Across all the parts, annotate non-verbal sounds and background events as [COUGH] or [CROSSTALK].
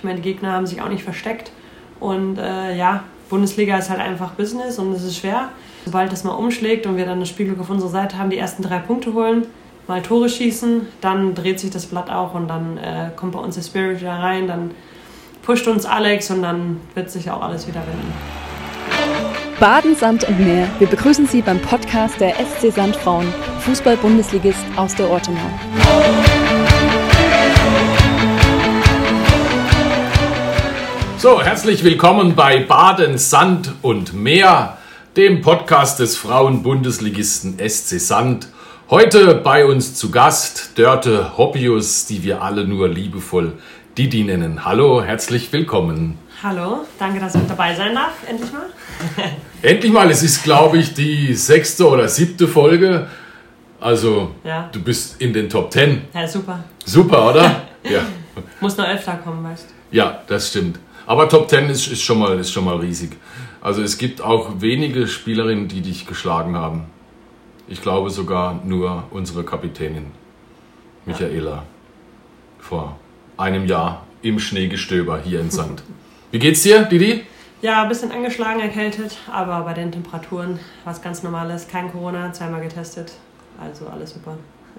Ich meine, die Gegner haben sich auch nicht versteckt. Und äh, ja, Bundesliga ist halt einfach Business und es ist schwer. Sobald das mal umschlägt und wir dann das Spielglück auf unserer Seite haben, die ersten drei Punkte holen, mal Tore schießen, dann dreht sich das Blatt auch und dann äh, kommt bei uns der Spirit wieder rein, dann pusht uns Alex und dann wird sich auch alles wieder wenden. Baden, Sand und Meer. Wir begrüßen Sie beim Podcast der SC Sandfrauen, Fußball-Bundesligist aus der Ortenau. So, herzlich willkommen bei Baden, Sand und Meer, dem Podcast des Frauen-Bundesligisten SC Sand. Heute bei uns zu Gast Dörte Hoppius, die wir alle nur liebevoll Didi nennen. Hallo, herzlich willkommen. Hallo, danke, dass ich mit dabei sein darf. Endlich mal. [LAUGHS] Endlich mal, es ist, glaube ich, die sechste oder siebte Folge. Also, Ja. du bist in den Top Ten. Ja, super. Super, oder? [LAUGHS] ja. Muss nur Elfter kommen, weißt du. Ja, das stimmt. Aber Top Ten ist, ist, schon mal, ist schon mal riesig. Also es gibt auch wenige Spielerinnen, die dich geschlagen haben. Ich glaube sogar nur unsere Kapitänin, Michaela, vor einem Jahr im Schneegestöber hier in Sand. Wie geht's dir, Didi? Ja, ein bisschen angeschlagen, erkältet, aber bei den Temperaturen was ganz Normales. Kein Corona, zweimal getestet. Also alles super.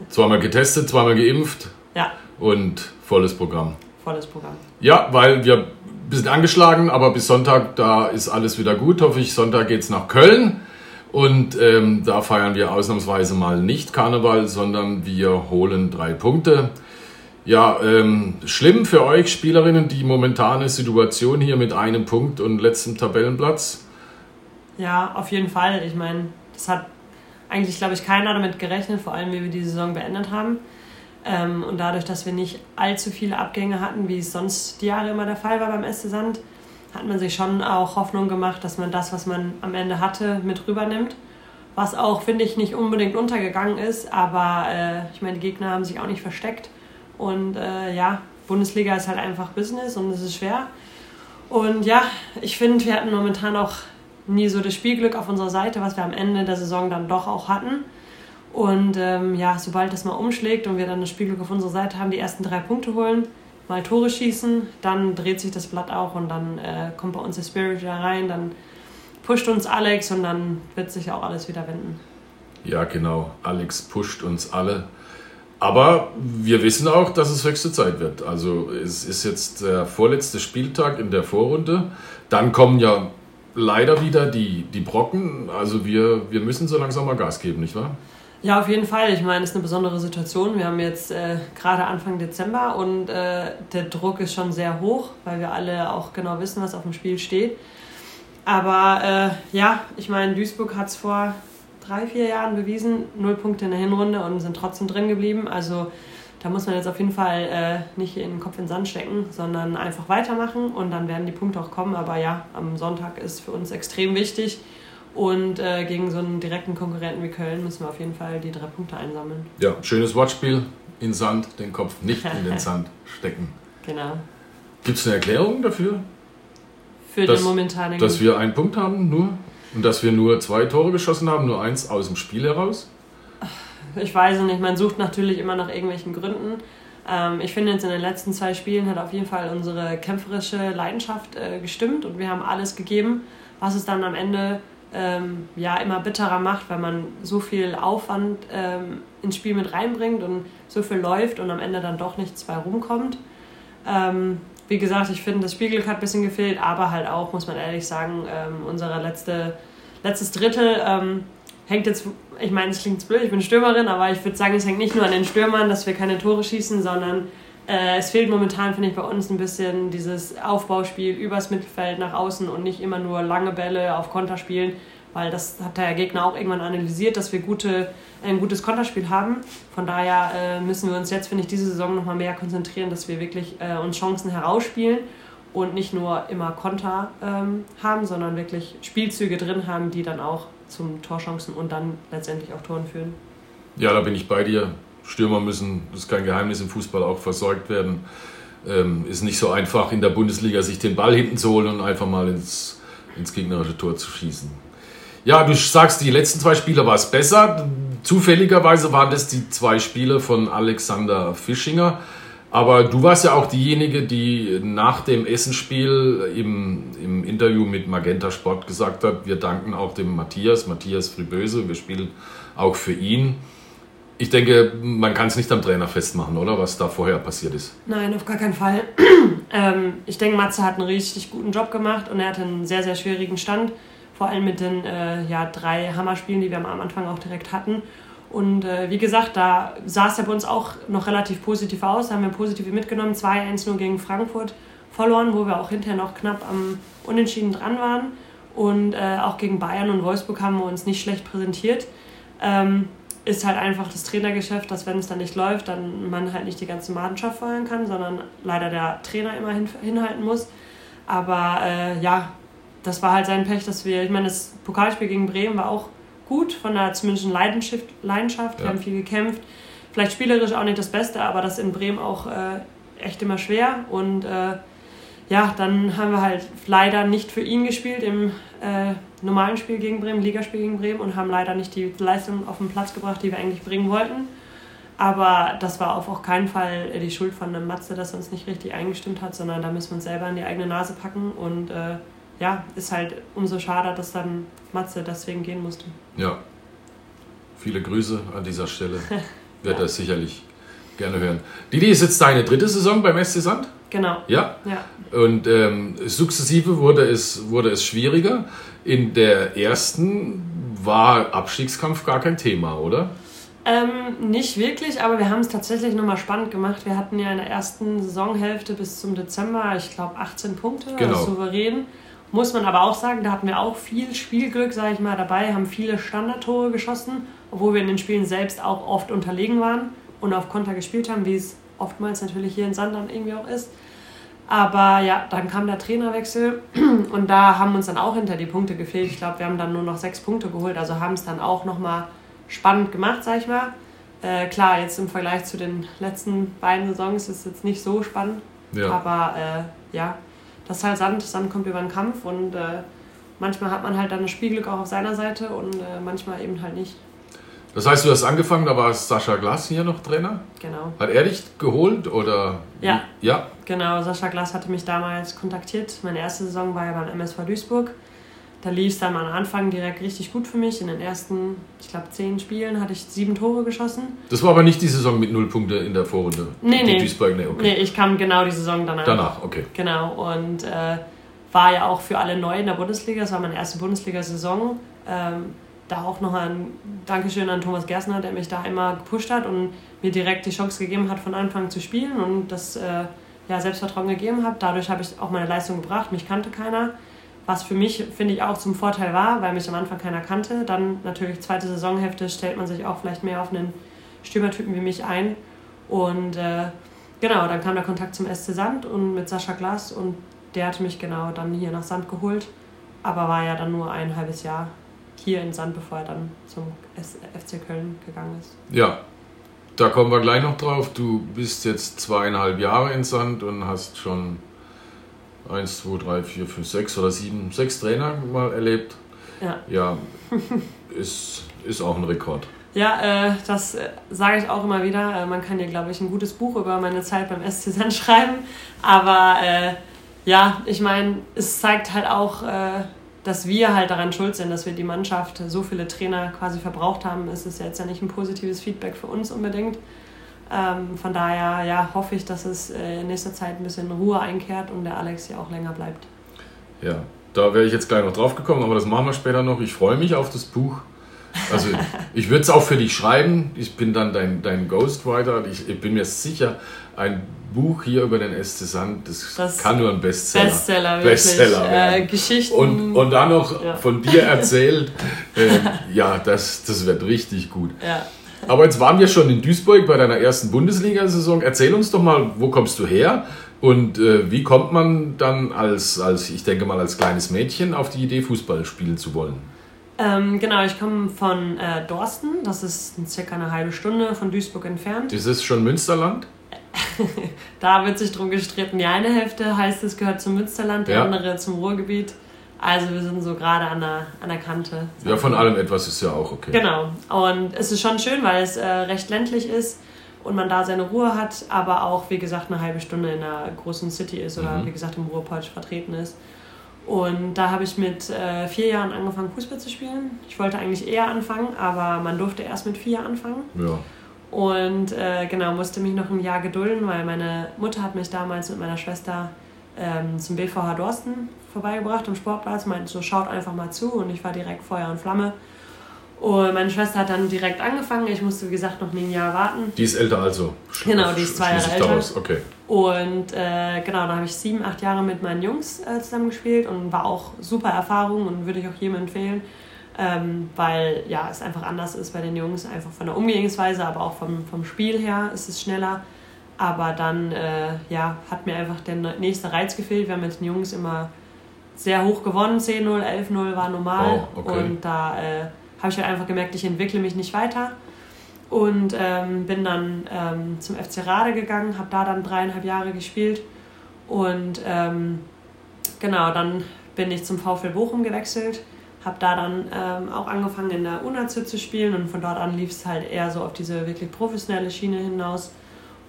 Zweimal getestet, zweimal geimpft Ja, und volles Programm. volles Programm. Ja, weil wir bisschen angeschlagen, aber bis Sonntag, da ist alles wieder gut. Hoffe ich, Sonntag geht's nach Köln. Und ähm, da feiern wir ausnahmsweise mal nicht Karneval, sondern wir holen drei Punkte. Ja, ähm, schlimm für euch Spielerinnen die momentane Situation hier mit einem Punkt und letztem Tabellenplatz. Ja, auf jeden Fall. Ich meine, das hat eigentlich, glaube ich, keiner damit gerechnet, vor allem wie wir die Saison beendet haben. Ähm, und dadurch, dass wir nicht allzu viele Abgänge hatten, wie es sonst die Jahre immer der Fall war beim SC Sand, hat man sich schon auch Hoffnung gemacht, dass man das, was man am Ende hatte, mit rübernimmt. Was auch, finde ich, nicht unbedingt untergegangen ist, aber äh, ich meine, die Gegner haben sich auch nicht versteckt. Und äh, ja, Bundesliga ist halt einfach Business und es ist schwer. Und ja, ich finde, wir hatten momentan auch nie so das Spielglück auf unserer Seite, was wir am Ende der Saison dann doch auch hatten. Und ähm, ja, sobald das mal umschlägt und wir dann das Spielglück auf unserer Seite haben, die ersten drei Punkte holen, mal Tore schießen, dann dreht sich das Blatt auch und dann äh, kommt bei uns der Spirit wieder rein, dann pusht uns Alex und dann wird sich auch alles wieder wenden. Ja, genau. Alex pusht uns alle. Aber wir wissen auch, dass es höchste Zeit wird. Also es ist jetzt der vorletzte Spieltag in der Vorrunde. Dann kommen ja leider wieder die, die Brocken. Also wir, wir müssen so langsam mal Gas geben, nicht wahr? Ja, auf jeden Fall. Ich meine, es ist eine besondere Situation. Wir haben jetzt äh, gerade Anfang Dezember und äh, der Druck ist schon sehr hoch, weil wir alle auch genau wissen, was auf dem Spiel steht. Aber äh, ja, ich meine, Duisburg hat es vor drei, vier Jahren bewiesen, null Punkte in der Hinrunde und sind trotzdem drin geblieben. Also da muss man jetzt auf jeden Fall äh, nicht in den Kopf in den Sand stecken, sondern einfach weitermachen und dann werden die Punkte auch kommen. Aber ja, am Sonntag ist für uns extrem wichtig. Und äh, gegen so einen direkten Konkurrenten wie Köln müssen wir auf jeden Fall die drei Punkte einsammeln. Ja, schönes Wortspiel. In Sand, den Kopf nicht in den [LAUGHS] Sand stecken. Genau. Gibt es eine Erklärung dafür, Für dass, den momentanen. dass wir einen Punkt haben nur? Und dass wir nur zwei Tore geschossen haben, nur eins aus dem Spiel heraus? Ich weiß es nicht, man sucht natürlich immer nach irgendwelchen Gründen. Ähm, ich finde jetzt in den letzten zwei Spielen hat auf jeden Fall unsere kämpferische Leidenschaft äh, gestimmt und wir haben alles gegeben, was es dann am Ende ähm, ja immer bitterer macht, weil man so viel Aufwand ähm, ins Spiel mit reinbringt und so viel läuft und am Ende dann doch nichts bei rumkommt. Ähm, wie gesagt, ich finde, das Spielglück hat ein bisschen gefehlt, aber halt auch, muss man ehrlich sagen, ähm, unsere letzte, letztes Drittel ähm, hängt jetzt, ich meine, es klingt blöd, ich bin Stürmerin, aber ich würde sagen, es hängt nicht nur an den Stürmern, dass wir keine Tore schießen, sondern äh, es fehlt momentan, finde ich, bei uns ein bisschen dieses Aufbauspiel übers Mittelfeld nach außen und nicht immer nur lange Bälle auf Konter spielen, weil das hat der Gegner auch irgendwann analysiert, dass wir gute, ein gutes Konterspiel haben. Von daher äh, müssen wir uns jetzt, finde ich, diese Saison nochmal mehr konzentrieren, dass wir wirklich äh, uns Chancen herausspielen und nicht nur immer Konter ähm, haben, sondern wirklich Spielzüge drin haben, die dann auch zum Torchancen und dann letztendlich auch Toren führen. Ja, da bin ich bei dir. Stürmer müssen, das ist kein Geheimnis im Fußball, auch versorgt werden. Ähm, ist nicht so einfach in der Bundesliga sich den Ball hinten zu holen und einfach mal ins, ins gegnerische Tor zu schießen. Ja, du sagst, die letzten zwei Spiele war es besser. Zufälligerweise waren das die zwei Spiele von Alexander Fischinger. Aber du warst ja auch diejenige, die nach dem Essenspiel im, im Interview mit Magenta Sport gesagt hat, wir danken auch dem Matthias, Matthias Friböse, wir spielen auch für ihn. Ich denke, man kann es nicht am Trainer festmachen, oder? Was da vorher passiert ist. Nein, auf gar keinen Fall. [CLEARS THROAT] ähm, ich denke, Matze hat einen richtig guten Job gemacht und er hatte einen sehr, sehr schwierigen Stand. Vor allem mit den äh, ja, drei Hammerspielen, die wir am Anfang auch direkt hatten. Und äh, wie gesagt, da sah es ja bei uns auch noch relativ positiv aus. Da haben wir positiv mitgenommen. 2-1 nur gegen Frankfurt verloren, wo wir auch hinterher noch knapp am Unentschieden dran waren. Und äh, auch gegen Bayern und Wolfsburg haben wir uns nicht schlecht präsentiert. Ähm, ist halt einfach das Trainergeschäft, dass wenn es dann nicht läuft, dann man halt nicht die ganze Mannschaft feuern kann, sondern leider der Trainer immer hin, hinhalten muss. Aber äh, ja, das war halt sein Pech, dass wir, ich meine, das Pokalspiel gegen Bremen war auch gut, von der zumindest Leidenschaft. Leidenschaft. Ja. Wir haben viel gekämpft. Vielleicht spielerisch auch nicht das Beste, aber das in Bremen auch äh, echt immer schwer. Und äh, ja, dann haben wir halt leider nicht für ihn gespielt im äh, normalen Spiel gegen Bremen, Ligaspiel gegen Bremen und haben leider nicht die Leistung auf den Platz gebracht, die wir eigentlich bringen wollten. Aber das war auf auch keinen Fall die Schuld von einem Matze, dass er uns nicht richtig eingestimmt hat, sondern da müssen wir uns selber in die eigene Nase packen und äh, ja, ist halt umso schade, dass dann Matze deswegen gehen musste. Ja, viele Grüße an dieser Stelle. [LAUGHS] Wird ja. das sicherlich gerne hören. Didi ist jetzt deine dritte Saison beim SC Sand? Genau. Ja. ja. Und ähm, sukzessive wurde es, wurde es schwieriger. In der ersten war Abstiegskampf gar kein Thema, oder? Ähm, nicht wirklich, aber wir haben es tatsächlich nochmal spannend gemacht. Wir hatten ja in der ersten Saisonhälfte bis zum Dezember, ich glaube, 18 Punkte, genau. also souverän. Muss man aber auch sagen, da hatten wir auch viel Spielglück, sage ich mal, dabei, haben viele Standardtore geschossen, obwohl wir in den Spielen selbst auch oft unterlegen waren und auf Konter gespielt haben, wie es oftmals natürlich hier in Sandern irgendwie auch ist. Aber ja, dann kam der Trainerwechsel [CLEARS THROAT] und da haben uns dann auch hinter die Punkte gefehlt. Ich glaube, wir haben dann nur noch sechs Punkte geholt, also haben es dann auch nochmal spannend gemacht, sag ich mal. Äh, klar, jetzt im Vergleich zu den letzten beiden Saisons ist es jetzt nicht so spannend, ja. aber äh, ja, das ist halt Sand. Sand kommt über den Kampf und äh, manchmal hat man halt dann das Spielglück auch auf seiner Seite und äh, manchmal eben halt nicht. Das heißt, du hast angefangen, da war Sascha Glass hier noch Trainer? Genau. Hat er dich geholt oder? Ja. Ja. Genau, Sascha Glass hatte mich damals kontaktiert. Meine erste Saison war ja beim MSV Duisburg. Da lief es dann am Anfang direkt richtig gut für mich. In den ersten, ich glaube, zehn Spielen hatte ich sieben Tore geschossen. Das war aber nicht die Saison mit null Punkte in der Vorrunde? Nee, nee. Duisburg, nee, okay. nee, ich kam genau die Saison danach. Danach, okay. Genau, und äh, war ja auch für alle neu in der Bundesliga. Das war meine erste Bundesliga-Saison. Ähm, da auch noch ein Dankeschön an Thomas Gersner, der mich da immer gepusht hat und mir direkt die Chance gegeben hat, von Anfang zu spielen und das äh, ja, Selbstvertrauen gegeben hat. Dadurch habe ich auch meine Leistung gebracht. Mich kannte keiner was für mich, finde ich, auch zum Vorteil war, weil mich am Anfang keiner kannte. Dann natürlich zweite Saisonhälfte stellt man sich auch vielleicht mehr auf einen Stürmertypen wie mich ein. Und äh, genau, dann kam der Kontakt zum SC Sand und mit Sascha Glas und der hatte mich genau dann hier nach Sand geholt. Aber war ja dann nur ein halbes Jahr hier in Sand, bevor er dann zum FC Köln gegangen ist. Ja, da kommen wir gleich noch drauf. Du bist jetzt zweieinhalb Jahre in Sand und hast schon 1, 2, 3, 4, 5, 6 oder 7, 6 Trainer mal erlebt. Ja. Ja, [LAUGHS] ist, ist auch ein Rekord. Ja, äh, das äh, sage ich auch immer wieder. Äh, man kann hier, glaube ich, ein gutes Buch über meine Zeit beim SC Sand [LAUGHS] schreiben. Aber ja, ich meine, es zeigt halt auch, dass wir halt daran schuld sind, dass wir die Mannschaft so viele Trainer quasi verbraucht haben. Es ist jetzt ja nicht ein positives Feedback für uns unbedingt. Ähm, von daher ja, hoffe ich, dass es äh, in nächster Zeit ein bisschen Ruhe einkehrt und der Alex hier auch länger bleibt. Ja, da wäre ich jetzt gleich noch drauf gekommen, aber das machen wir später noch. Ich freue mich auf das Buch. Also [LAUGHS] ich würde es auch für dich schreiben. Ich bin dann dein, dein Ghostwriter. Ich, ich bin mir sicher, ein Buch hier über den SC Sand, das, das, kann nur ein Bestseller. Bestseller, wirklich. Bestseller äh, Geschichten. Und, und dann noch ja. von dir erzählt. äh, [LAUGHS] ja, das, das wird richtig gut. Ja. Aber jetzt waren wir schon in Duisburg bei deiner ersten Bundesliga-Saison. Erzähl uns doch mal, wo kommst du her? Und äh, wie kommt man dann als, als, ich denke mal, als kleines Mädchen auf die Idee, Fußball spielen zu wollen? Ähm, genau, ich komme von äh, Dorsten. Das ist circa eine halbe Stunde von Duisburg entfernt. Ist es schon Münsterland? [LAUGHS] da wird sich drum gestritten. Die eine Hälfte heißt, es gehört zum Münsterland, die ja. andere zum Ruhrgebiet. Also wir sind so gerade an der, an der Kante. Ja, von allem etwas ist ja auch okay. Genau. Und es ist schon schön, weil es äh, recht ländlich ist. und man da seine Ruhe hat, aber auch, wie gesagt, eine halbe Stunde in einer großen City ist oder Mhm. wie gesagt im Ruhrpott vertreten ist. Und da habe ich mit äh, vier Jahren angefangen, Fußball zu spielen. Ich wollte eigentlich eher anfangen, aber man durfte erst mit vier anfangen. Ja. Und äh, genau, musste mich noch ein Jahr gedulden, weil meine Mutter hat mich damals mit meiner Schwester ähm, zum BVH Dorsten vorbeigebracht am Sportplatz, meinte so, schaut einfach mal zu und ich war direkt Feuer und Flamme. Und meine Schwester hat dann direkt angefangen, ich musste wie gesagt noch nie ein Jahr warten. Die ist älter also. Genau, die ist zwei Jahre älter. daraus. Okay. Und äh, genau, da habe ich sieben, acht Jahre mit meinen Jungs äh, zusammen gespielt und war auch super Erfahrung und würde ich auch jedem empfehlen, ähm, weil ja, es einfach anders ist bei den Jungs, einfach von der Umgehensweise, aber auch vom, vom Spiel her ist es schneller. Aber dann äh, ja, hat mir einfach der nächste Reiz gefehlt. Wir haben mit den Jungs immer sehr hoch gewonnen, 10-0, 11-0 war normal. Oh, okay. Und da äh, habe ich halt einfach gemerkt, ich entwickle mich nicht weiter. Und ähm, bin dann ähm, zum FC Rade gegangen, habe da dann dreieinhalb Jahre gespielt. Und ähm, genau, dann bin ich zum VfL Bochum gewechselt, habe da dann ähm, auch angefangen in der UNAZ zu spielen und von dort an lief es halt eher so auf diese wirklich professionelle Schiene hinaus.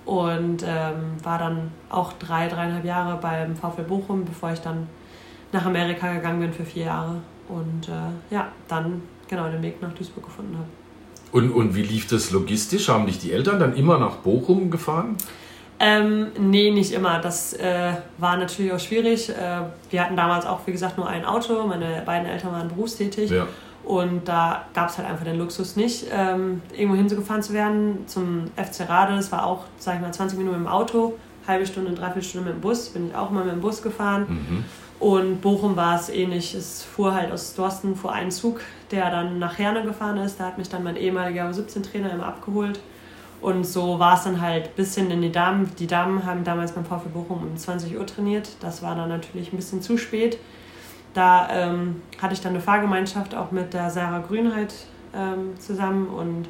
Und ähm, war dann auch drei, dreieinhalb Jahre beim VfL Bochum, bevor ich dann nach Amerika gegangen bin für vier Jahre. Und äh, ja, dann genau den Weg nach Duisburg gefunden habe. Und, und wie lief das logistisch? Haben dich die Eltern dann immer nach Bochum gefahren? Ähm, nee, nicht immer. Das äh, war natürlich auch schwierig. Äh, wir hatten damals auch, wie gesagt, nur ein Auto. Meine beiden Eltern waren berufstätig. Ja. Und da gab es halt einfach den Luxus nicht, ähm, irgendwo hingefahren zu werden. Zum FC Rade, das war auch, sag ich mal, 20 Minuten im Auto, halbe Stunde, dreiviertel Stunde mit dem Bus. Bin ich auch mal mit dem Bus gefahren. Mhm. Und Bochum war es ähnlich. Es fuhr halt aus Dorsten fuhr ein Zug, der dann nach Herne gefahren ist. Da hat mich dann mein ehemaliger U17-Trainer immer abgeholt. Und so war es dann halt bis hin in die Damen. Die Damen haben damals beim VfL Bochum um 20 Uhr trainiert. Das war dann natürlich ein bisschen zu spät. Da ähm, hatte ich dann eine Fahrgemeinschaft auch mit der Sarah Grünheit ähm, zusammen. Und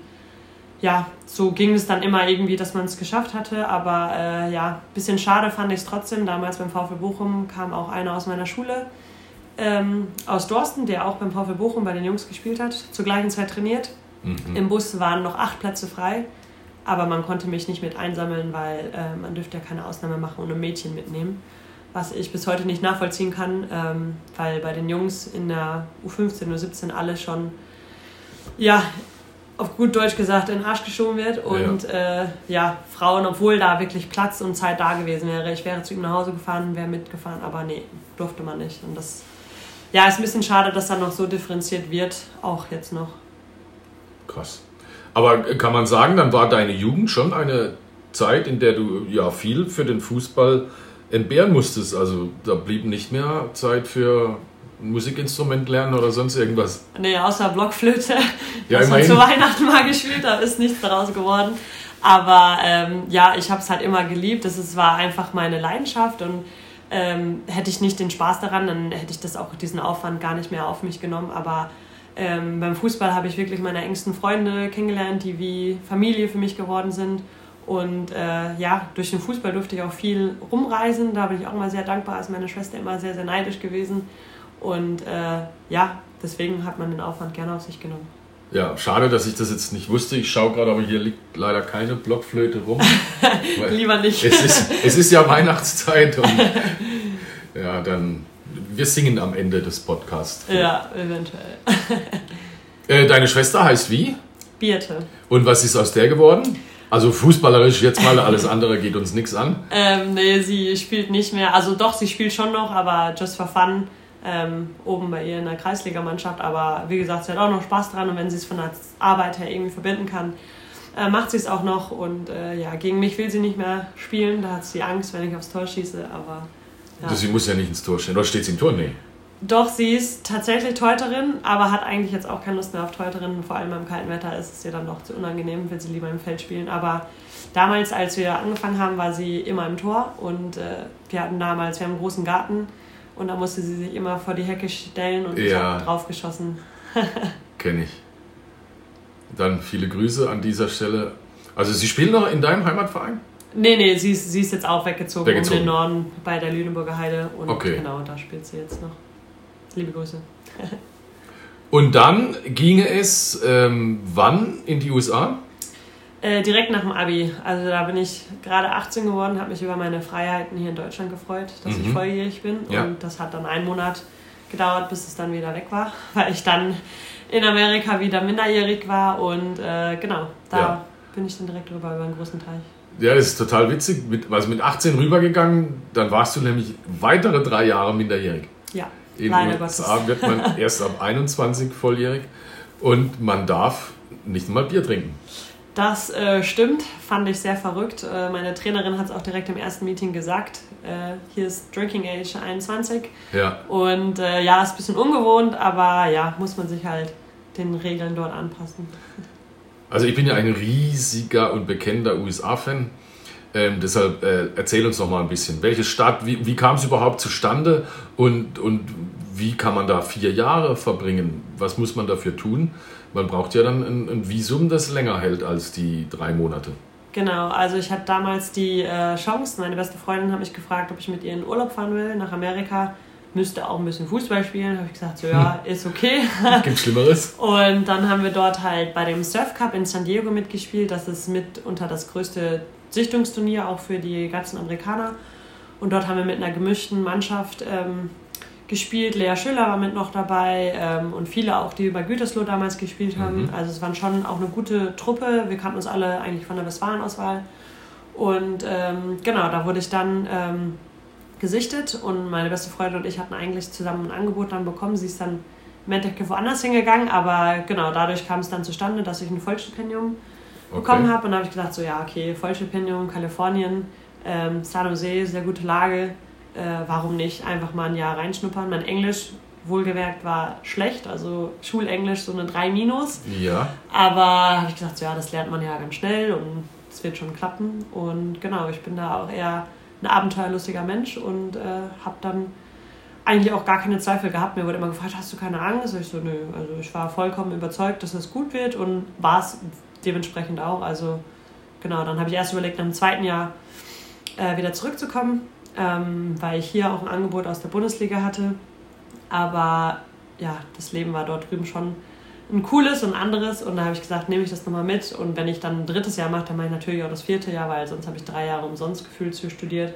ja, so ging es dann immer irgendwie, dass man es geschafft hatte. Aber äh, ja, ein bisschen schade fand ich es trotzdem. Damals beim VfL Bochum kam auch einer aus meiner Schule ähm, aus Dorsten, der auch beim VfL Bochum bei den Jungs gespielt hat, zur gleichen Zeit trainiert. Mhm. Im Bus waren noch acht Plätze frei, aber man konnte mich nicht mit einsammeln, weil äh, man dürfte ja keine Ausnahme machen und ein Mädchen mitnehmen. Was ich bis heute nicht nachvollziehen kann, ähm, weil bei den Jungs in der U15, U17 alle schon, ja, auf gut Deutsch gesagt, in den Arsch geschoben wird. Und ja. Äh, ja, Frauen, obwohl da wirklich Platz und Zeit da gewesen wäre, ich wäre zu ihm nach Hause gefahren, wäre mitgefahren, aber nee, durfte man nicht. Und das ja, ist ein bisschen schade, dass da noch so differenziert wird, auch jetzt noch. Krass. Aber kann man sagen, dann war deine Jugend schon eine Zeit, in der du ja viel für den Fußball entbehren musstest. Also da blieb nicht mehr Zeit für Musikinstrument lernen oder sonst irgendwas. Nee, außer Blockflöte. [LAUGHS] Ja, das immerhin. zu Weihnachten mal gespielt, da ist nichts daraus geworden. Aber ähm, ja, ich habe es halt immer geliebt. Das ist, war einfach meine Leidenschaft und ähm, hätte ich nicht den Spaß daran, dann hätte ich das auch diesen Aufwand gar nicht mehr auf mich genommen. Aber ähm, beim Fußball habe ich wirklich meine engsten Freunde kennengelernt, die wie Familie für mich geworden sind. Und äh, ja, durch den Fußball durfte ich auch viel rumreisen. Da bin ich auch mal sehr dankbar, ist meine Schwester immer sehr, sehr neidisch gewesen. Und äh, ja, deswegen hat man den Aufwand gerne auf sich genommen. Ja, schade, dass ich das jetzt nicht wusste. Ich schaue gerade, aber hier liegt leider keine Blockflöte rum. [LAUGHS] Lieber nicht. Es ist, es ist ja Weihnachtszeit und [LAUGHS] ja, dann wir singen am Ende des Podcasts. Ja, eventuell. [LAUGHS] Äh, deine Schwester heißt wie? Birte. Und was ist aus der geworden? Also fußballerisch jetzt mal, [LAUGHS] alles andere geht uns nichts an. Ähm, nee, sie spielt nicht mehr. Also doch, sie spielt schon noch, aber just for fun. Ähm, oben bei ihr in der Kreisligamannschaft. Aber wie gesagt, sie hat auch noch Spaß dran und wenn sie es von der Arbeit her irgendwie verbinden kann, äh, macht sie es auch noch. Und äh, ja, gegen mich will sie nicht mehr spielen. Da hat sie Angst, wenn ich aufs Tor schieße. Aber ja. Sie muss ja nicht ins Tor stehen. Oder steht sie im Tor? Nee. Doch, sie ist tatsächlich Teuterin, aber hat eigentlich jetzt auch keine Lust mehr auf Teuterin. Vor allem beim kalten Wetter ist es ihr dann doch zu unangenehm, will sie lieber im Feld spielen. Aber damals, als wir angefangen haben, war sie immer im Tor und äh, wir hatten damals, wir haben einen großen Garten und da musste sie sich immer vor die Hecke stellen und Ja. draufgeschossen. [LAUGHS] Kenne ich. Dann viele Grüße an dieser Stelle. Also, sie spielen noch in deinem Heimatverein? Nee, nee, sie ist, sie ist jetzt auch weggezogen, Weggezogen. um den Norden bei der Lüneburger Heide und Okay. genau, da spielt sie jetzt noch. Liebe Grüße. [LAUGHS] Und dann ginge es ähm, wann in die USA? Äh, direkt nach dem Abi. Also da bin ich gerade 18 geworden, habe mich über meine Freiheiten hier in Deutschland gefreut, dass mhm. ich volljährig bin. Ja. Und das hat dann einen Monat gedauert, bis es dann wieder weg war, [LAUGHS] weil ich dann in Amerika wieder minderjährig war. Und äh, genau, da ja. bin ich dann direkt rüber über einen großen Teich. Ja, das ist total witzig. Mit, also mit 18 rübergegangen, dann warst du nämlich weitere drei Jahre minderjährig. Ja, in leider USA Gottes. wird man [LAUGHS] erst ab 21 volljährig und man darf nicht mal Bier trinken. Das äh, stimmt, fand ich sehr verrückt. Äh, meine Trainerin hat es auch direkt im ersten Meeting gesagt. Äh, hier ist Drinking Age 21. Ja. Und äh, ja, ist ein bisschen ungewohnt, aber ja, muss man sich halt den Regeln dort anpassen. Also ich bin ja ein riesiger und bekennender USA-Fan. Ähm, deshalb äh, erzähl uns noch mal ein bisschen. Welche Stadt, wie, wie kam es überhaupt zustande und, und wie kann man da vier Jahre verbringen? Was muss man dafür tun? Man braucht ja dann ein, ein Visum, das länger hält als die drei Monate. Genau, also ich hatte damals die äh, Chance, meine beste Freundin hat mich gefragt, ob ich mit ihr in Urlaub fahren will nach Amerika müsste auch ein bisschen Fußball spielen. Habe ich gesagt, so ja, ist okay. [LAUGHS] Gibt Schlimmeres. Und dann haben wir dort halt bei dem Surf Cup in San Diego mitgespielt. Das ist mit unter das größte Sichtungsturnier auch für die ganzen Amerikaner. Und dort haben wir mit einer gemischten Mannschaft ähm, gespielt. Lea Schüller war mit noch dabei ähm, und viele auch, die bei Gütersloh damals gespielt haben. Mhm. Also es waren schon auch eine gute Truppe. Wir kannten uns alle eigentlich von der Westfalen-Auswahl. Und ähm, genau, da wurde ich dann ähm, gesichtet und meine beste Freundin und ich hatten eigentlich zusammen ein Angebot dann bekommen. Sie ist dann im Endeffekt woanders hingegangen, aber genau dadurch kam es dann zustande, dass ich ein Vollstipendium okay. bekommen habe und da habe ich gedacht, so ja, okay, Vollstipendium, Kalifornien, ähm, San Jose, sehr gute Lage, äh, warum nicht einfach mal ein Jahr reinschnuppern. Mein Englisch, wohlgemerkt, war schlecht, also Schulenglisch so eine 3 minus. Ja. Aber habe ich gedacht, so ja, das lernt man ja ganz schnell und es wird schon klappen und genau, ich bin da auch eher ein abenteuerlustiger Mensch und äh, habe dann eigentlich auch gar keine Zweifel gehabt. Mir wurde immer gefragt, hast du keine Angst? Ich so, nö. Also ich war vollkommen überzeugt, dass das gut wird und war es dementsprechend auch. Also genau, dann habe ich erst überlegt, dem zweiten Jahr äh, wieder zurückzukommen, ähm, weil ich hier auch ein Angebot aus der Bundesliga hatte. Aber ja, das Leben war dort drüben schon ein cooles und anderes und da habe ich gesagt, nehme ich das nochmal mit und wenn ich dann ein drittes Jahr mache, dann mache ich natürlich auch das vierte Jahr, weil sonst habe ich drei Jahre umsonst gefühlt zu studiert.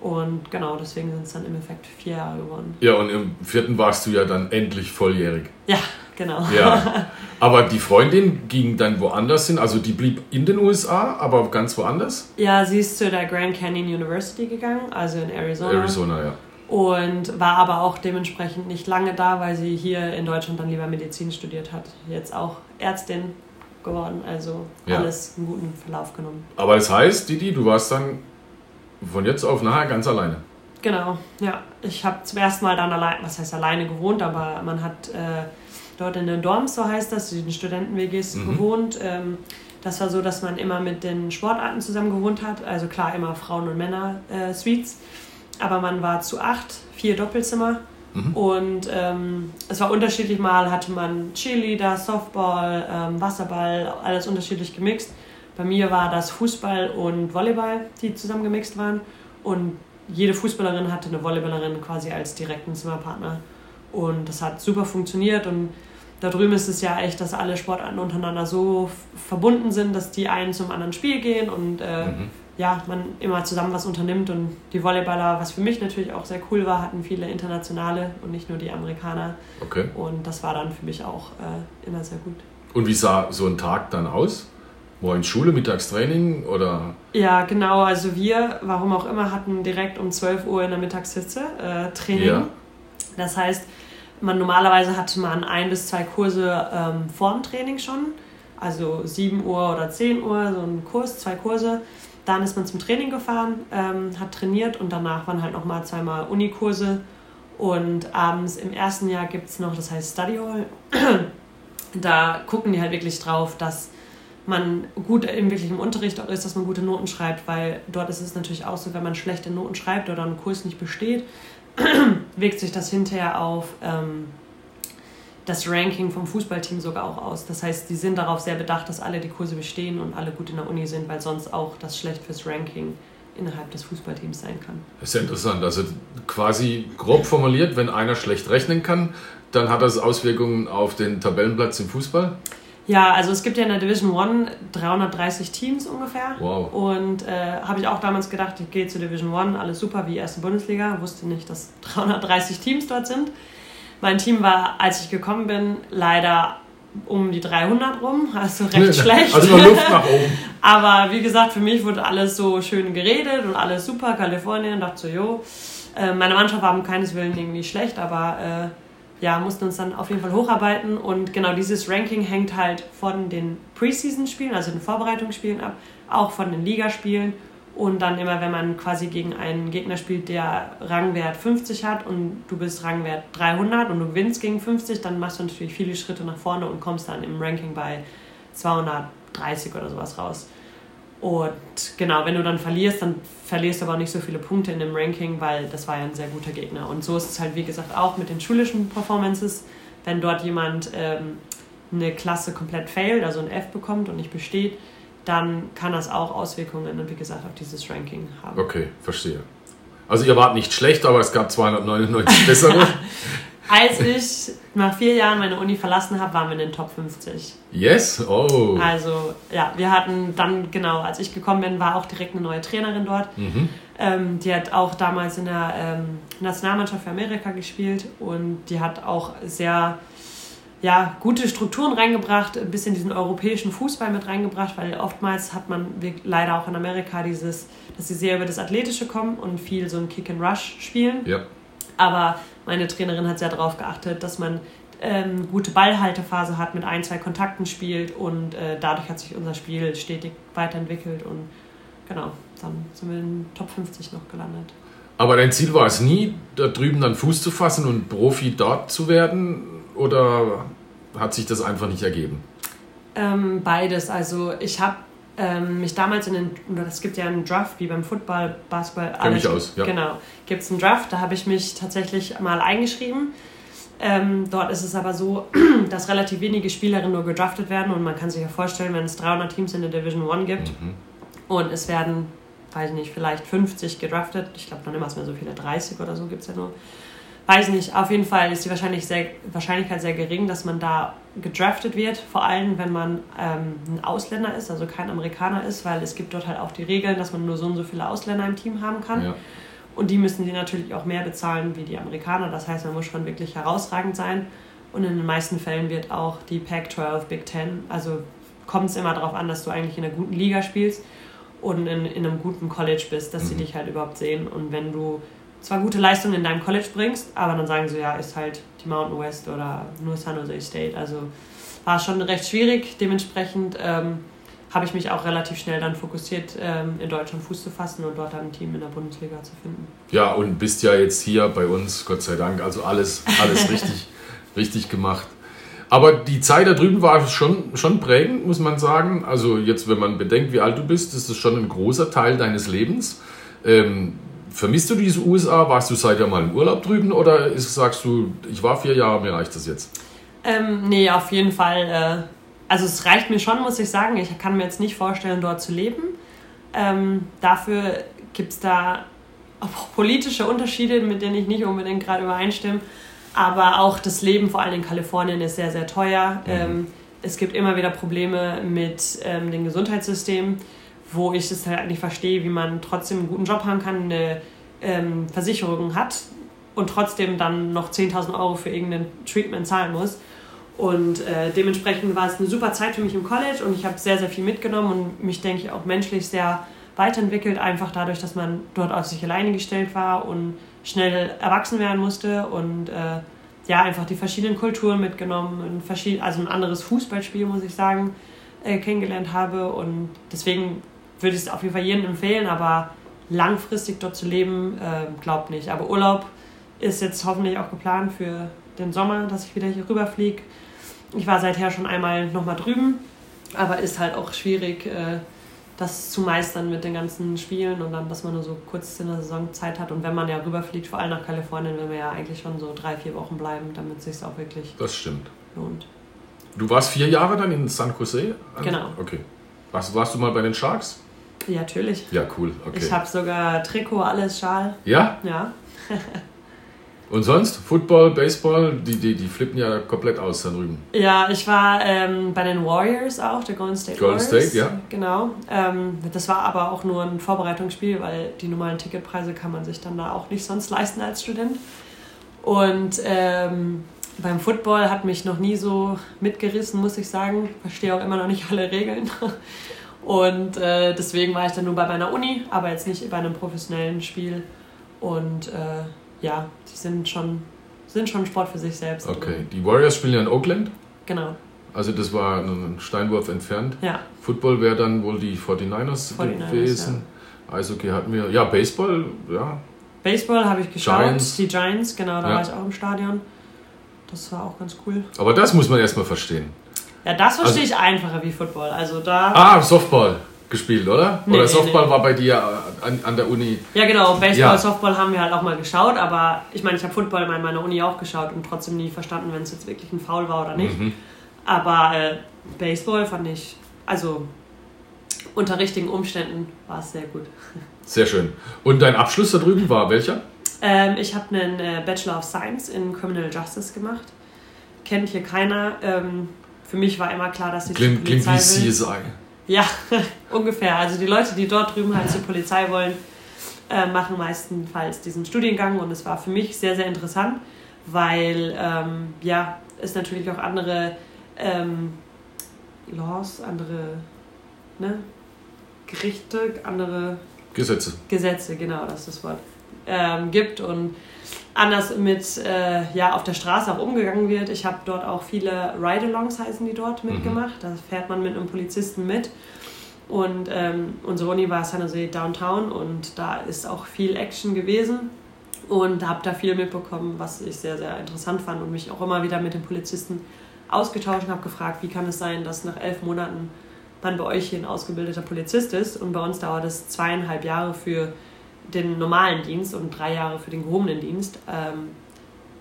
Und genau, deswegen sind es dann im Effekt vier Jahre geworden. Ja, und im vierten warst du ja dann endlich volljährig. Ja, genau. Ja. [LAUGHS] Aber die Freundin ging dann woanders hin, also die blieb in den USA, aber ganz woanders? Ja, sie ist zu der Grand Canyon University gegangen, also in Arizona. Arizona, ja und war aber auch dementsprechend nicht lange da, weil sie hier in Deutschland dann lieber Medizin studiert hat. Jetzt auch Ärztin geworden, also ja. alles einen guten Verlauf genommen. Aber das heißt, Didi, du warst dann von jetzt auf nachher ganz alleine. Genau, ja. Ich habe zum ersten Mal dann allein, was heißt alleine gewohnt, aber man hat äh, dort in den Dorms, so heißt das, in den Studenten-WGs mhm. gewohnt. Ähm, das war so, dass man immer mit den Sportarten zusammen gewohnt hat. Also klar, immer Frauen- und Männer-Suites. Äh, aber man war zu acht, vier Doppelzimmer. Mhm. Und ähm, es war unterschiedlich. Mal hatte man Cheerleader, Softball, ähm, Wasserball, alles unterschiedlich gemixt. Bei mir war das Fußball und Volleyball, die zusammen gemixt waren. Und jede Fußballerin hatte eine Volleyballerin quasi als direkten Zimmerpartner. Und das hat super funktioniert. Und da drüben ist es ja echt, dass alle Sportarten untereinander so verbunden sind, dass die einen zum anderen Spiel gehen und äh, mhm ja, man immer zusammen was unternimmt und die Volleyballer, was für mich natürlich auch sehr cool war, hatten viele internationale und nicht nur die Amerikaner. Okay. Und das war dann für mich auch äh, immer sehr gut. Und wie sah so ein Tag dann aus? Morgens Schule, Mittagstraining oder? Ja, genau. Also wir, warum auch immer, hatten direkt um 12 Uhr in der Mittagshitze äh, Training. Ja. Das heißt, man normalerweise hatte man ein bis zwei Kurse ähm, vorm Training schon. Also 7 Uhr oder 10 Uhr, so ein Kurs, zwei Kurse. Dann ist man zum Training gefahren, ähm, hat trainiert und danach waren halt nochmal zweimal Unikurse. Und abends im ersten Jahr gibt es noch, das heißt Study Hall. [CLEARS THROAT] da gucken die halt wirklich drauf, dass man gut im Unterricht auch ist, dass man gute Noten schreibt, weil dort ist es natürlich auch so, wenn man schlechte Noten schreibt oder einen Kurs nicht besteht, [CLEARS THROAT] wirkt sich das hinterher auf ähm, das Ranking vom Fußballteam sogar auch aus. Das heißt, die sind darauf sehr bedacht, dass alle die Kurse bestehen und alle gut in der Uni sind, weil sonst auch das schlecht fürs Ranking innerhalb des Fußballteams sein kann. Das ist ja interessant. Also quasi grob formuliert, wenn einer schlecht rechnen kann, dann hat das Auswirkungen auf den Tabellenplatz im Fußball? Ja, also es gibt ja in der Division One 330 Teams ungefähr. Wow. Und äh, habe ich auch damals gedacht, ich gehe zur Division One, alles super wie erste Bundesliga. Wusste nicht, dass 330 Teams dort sind. Mein Team war, als ich gekommen bin, leider um die 300 rum, also recht schlecht. Also noch Luft nach [LAUGHS] oben. Aber wie gesagt, für mich wurde alles so schön geredet und alles super. Kalifornien, dachte so, jo. Äh, meine Mannschaft war um keines Willen irgendwie schlecht, aber äh, ja, mussten uns dann auf jeden Fall hocharbeiten. Und genau dieses Ranking hängt halt von den Preseason-Spielen, also den Vorbereitungsspielen ab, auch von den Ligaspielen und dann immer, wenn man quasi gegen einen Gegner spielt, der Rangwert 50 hat und du bist Rangwert 300 und du gewinnst gegen 50, dann machst du natürlich viele Schritte nach vorne und kommst dann im Ranking bei 230 oder sowas raus. Und genau, wenn du dann verlierst, dann verlierst du aber auch nicht so viele Punkte in dem Ranking, weil das war ja ein sehr guter Gegner. Und so ist es halt, wie gesagt, auch mit den schulischen Performances. Wenn dort jemand ähm, eine Klasse komplett failt, also ein F bekommt und nicht besteht, dann kann das auch Auswirkungen, wie gesagt, auf dieses Ranking haben. Okay, verstehe. Also ihr wart nicht schlecht, aber es gab 299 [LAUGHS] bessere. Als ich nach vier Jahren meine Uni verlassen habe, waren wir in den Top 50. Yes? Oh. Also ja, wir hatten dann, genau, als ich gekommen bin, war auch direkt eine neue Trainerin dort. Mhm. Ähm, die hat auch damals in der ähm, Nationalmannschaft für Amerika gespielt und die hat auch sehr ja, gute Strukturen reingebracht, ein bisschen diesen europäischen Fußball mit reingebracht, weil oftmals hat man leider auch in Amerika dieses, dass sie sehr über das Athletische kommen und viel so ein Kick-and-Rush spielen. Ja. Aber meine Trainerin hat sehr darauf geachtet, dass man ähm, gute Ballhaltephase hat, mit ein, zwei Kontakten spielt und äh, dadurch hat sich unser Spiel stetig weiterentwickelt und genau, dann sind wir in Top 50 noch gelandet. Aber dein Ziel war es nie, da drüben dann Fuß zu fassen und Profi dort zu werden? Oder hat sich das einfach nicht ergeben? Ähm, beides. Also ich habe ähm, mich damals in den, es gibt ja einen Draft wie beim Football, Basketball. Kenn mich aus, ja. Genau, gibt es einen Draft, da habe ich mich tatsächlich mal eingeschrieben. Ähm, dort ist es aber so, [CLEARS THROAT] dass relativ wenige Spielerinnen nur gedraftet werden und man kann sich ja vorstellen, wenn es 300 Teams in der Division 1 gibt Mhm. und es werden, weiß ich nicht, vielleicht 50 gedraftet, ich glaube noch immer mehr so viele, 30 oder so gibt es ja nur. Weiß nicht, auf jeden Fall ist die Wahrscheinlich sehr, Wahrscheinlichkeit sehr gering, dass man da gedraftet wird, vor allem wenn man ähm, ein Ausländer ist, also kein Amerikaner ist, weil es gibt dort halt auch die Regeln, dass man nur so und so viele Ausländer im Team haben kann. Ja. Und die müssen die natürlich auch mehr bezahlen wie die Amerikaner. Das heißt, man muss schon wirklich herausragend sein. Und in den meisten Fällen wird auch die Pac-12, Big Ten, also kommt es immer darauf an, dass du eigentlich in einer guten Liga spielst und in, in einem guten College bist, dass sie Mhm. dich halt überhaupt sehen. Und wenn du zwar gute Leistungen in deinem College bringst, aber dann sagen sie, ja, ist halt die Mountain West oder nur San Jose State. Also war schon recht schwierig. Dementsprechend ähm, habe ich mich auch relativ schnell dann fokussiert, ähm, in Deutschland Fuß zu fassen und dort dann ein Team in der Bundesliga zu finden. Ja, und bist ja jetzt hier bei uns, Gott sei Dank. Also alles, alles [LAUGHS] richtig, richtig gemacht. Aber die Zeit da drüben war schon, schon prägend, muss man sagen. Also jetzt, wenn man bedenkt, wie alt du bist, ist das schon ein großer Teil deines Lebens. Ähm, vermisst du diese USA? Warst du seither mal im Urlaub drüben oder ist, sagst du, ich war vier Jahre, mir reicht das jetzt? Ähm, nee, auf jeden Fall. Äh, also es reicht mir schon, muss ich sagen. Ich kann mir jetzt nicht vorstellen, dort zu leben. Ähm, dafür gibt es da auch politische Unterschiede, mit denen ich nicht unbedingt gerade übereinstimme. Aber auch das Leben, vor allem in Kalifornien, ist sehr, sehr teuer. Ähm, es gibt immer wieder Probleme mit ähm, dem Gesundheitssystem, wo ich es halt nicht verstehe, wie man trotzdem einen guten Job haben kann, eine ähm, Versicherung hat und trotzdem dann noch 10.000 Euro für irgendein Treatment zahlen muss. Und äh, dementsprechend war es eine super Zeit für mich im College und ich habe sehr, sehr viel mitgenommen und mich, denke ich, auch menschlich sehr weiterentwickelt, einfach dadurch, dass man dort auf sich alleine gestellt war und schnell erwachsen werden musste und äh, ja, einfach die verschiedenen Kulturen mitgenommen, also ein anderes Fußballspiel, muss ich sagen, äh, kennengelernt habe und deswegen würde ich es auf jeden Fall jedem empfehlen, aber langfristig dort zu leben, äh, glaubt nicht. Aber Urlaub ist jetzt hoffentlich auch geplant für den Sommer, dass ich wieder hier rüberfliege. Ich war seither schon einmal nochmal drüben, aber ist halt auch schwierig, äh, das zu meistern mit den ganzen Spielen und dann, dass man nur so kurz in der Saison Zeit hat. Und wenn man ja rüberfliegt, vor allem nach Kalifornien, will man ja eigentlich schon so drei, vier Wochen bleiben, damit es sich auch wirklich Das stimmt. lohnt. Du warst vier Jahre dann in San Jose? Genau. Okay. Warst, warst du mal bei den Sharks? Ja, natürlich. Ja, cool. Okay. Ich habe sogar Trikot, alles, Schal. ja? Ja. [LAUGHS] Und sonst? Football, Baseball, die, die, die flippen ja komplett aus da drüben. Ja, ich war ähm, bei den Warriors auch, der Golden State Golden Warriors. State, ja. Genau. Ähm, das war aber auch nur ein Vorbereitungsspiel, weil die normalen Ticketpreise kann man sich dann da auch nicht sonst leisten als Student. Und ähm, beim Football hat mich noch nie so mitgerissen, muss ich sagen. Verstehe auch immer noch nicht alle Regeln. Und äh, deswegen war ich dann nur bei meiner Uni, aber jetzt nicht bei einem professionellen Spiel. Und äh, ja, die sind schon, sind schon Sport für sich selbst. Okay, die Warriors spielen ja in Oakland. Genau. Also das war ein Steinwurf entfernt. Ja. Football wäre dann wohl die 49ers, 49ers, gewesen. Eishockey hatten wir. Ja, Baseball, ja. Baseball habe ich geschaut, Giants. die Giants, genau, da Ja. war ich auch im Stadion. Das war auch ganz cool. Aber das muss man erstmal verstehen. Ja, das verstehe Also- ich einfacher wie Football. Also da. Ah, Softball gespielt, oder? Nee, oder nee, Softball nee. war bei dir an, an der Uni. Ja, genau, Baseball, Ja. Softball haben wir halt auch mal geschaut, aber ich meine, ich habe Football in meiner Uni auch geschaut und trotzdem nie verstanden, wenn es jetzt wirklich ein Foul war oder nicht. Mhm. Aber äh, Baseball fand ich, also unter richtigen Umständen war es sehr gut. Sehr schön. Und dein Abschluss da drüben war welcher? Ähm, ich habe einen äh, Bachelor of Science in Criminal Justice gemacht. Kennt hier keiner. Ähm, für mich war immer klar, dass ich zur Klingt, klingt Polizei wie will. CSI. Ja, [LAUGHS] ungefähr. Also die Leute, die dort drüben halt zur Polizei wollen, äh, machen meistenfalls diesen Studiengang und es war für mich sehr, sehr interessant, weil ähm, ja, es natürlich auch andere ähm, Laws, andere ne, Gerichte, andere Gesetze. Gesetze, genau, das ist das Wort, ähm, gibt und anders mit äh, ja, auf der Straße auch umgegangen wird. Ich habe dort auch viele Ride-Alongs heißen die dort mitgemacht. Da fährt man mit einem Polizisten mit. Und ähm, unsere Uni war San Jose Downtown und da ist auch viel Action gewesen. Und habe da viel mitbekommen, was ich sehr, sehr interessant fand und mich auch immer wieder mit den Polizisten ausgetauscht und habe gefragt, wie kann es sein, dass nach elf Monaten man bei euch hier ein ausgebildeter Polizist ist und bei uns dauert es zweieinhalb Jahre für den normalen Dienst und drei Jahre für den gehobenen Dienst. Ähm,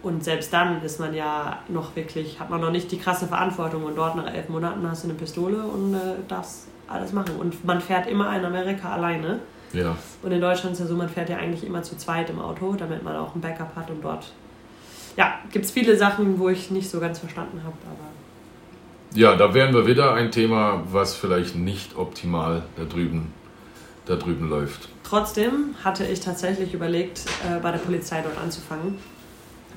und selbst dann ist man ja noch wirklich, hat man noch nicht die krasse Verantwortung und dort nach elf Monaten hast du eine Pistole und äh, darfst alles machen. Und man fährt immer in Amerika alleine. Ja. Und in Deutschland ist ja so, man fährt ja eigentlich immer zu zweit im Auto, damit man auch ein Backup hat und dort. Ja, gibt es viele Sachen, wo ich nicht so ganz verstanden habe, aber Ja, da wären wir wieder ein Thema, was vielleicht nicht optimal da drüben, da drüben läuft. Trotzdem hatte ich tatsächlich überlegt, äh, bei der Polizei dort anzufangen.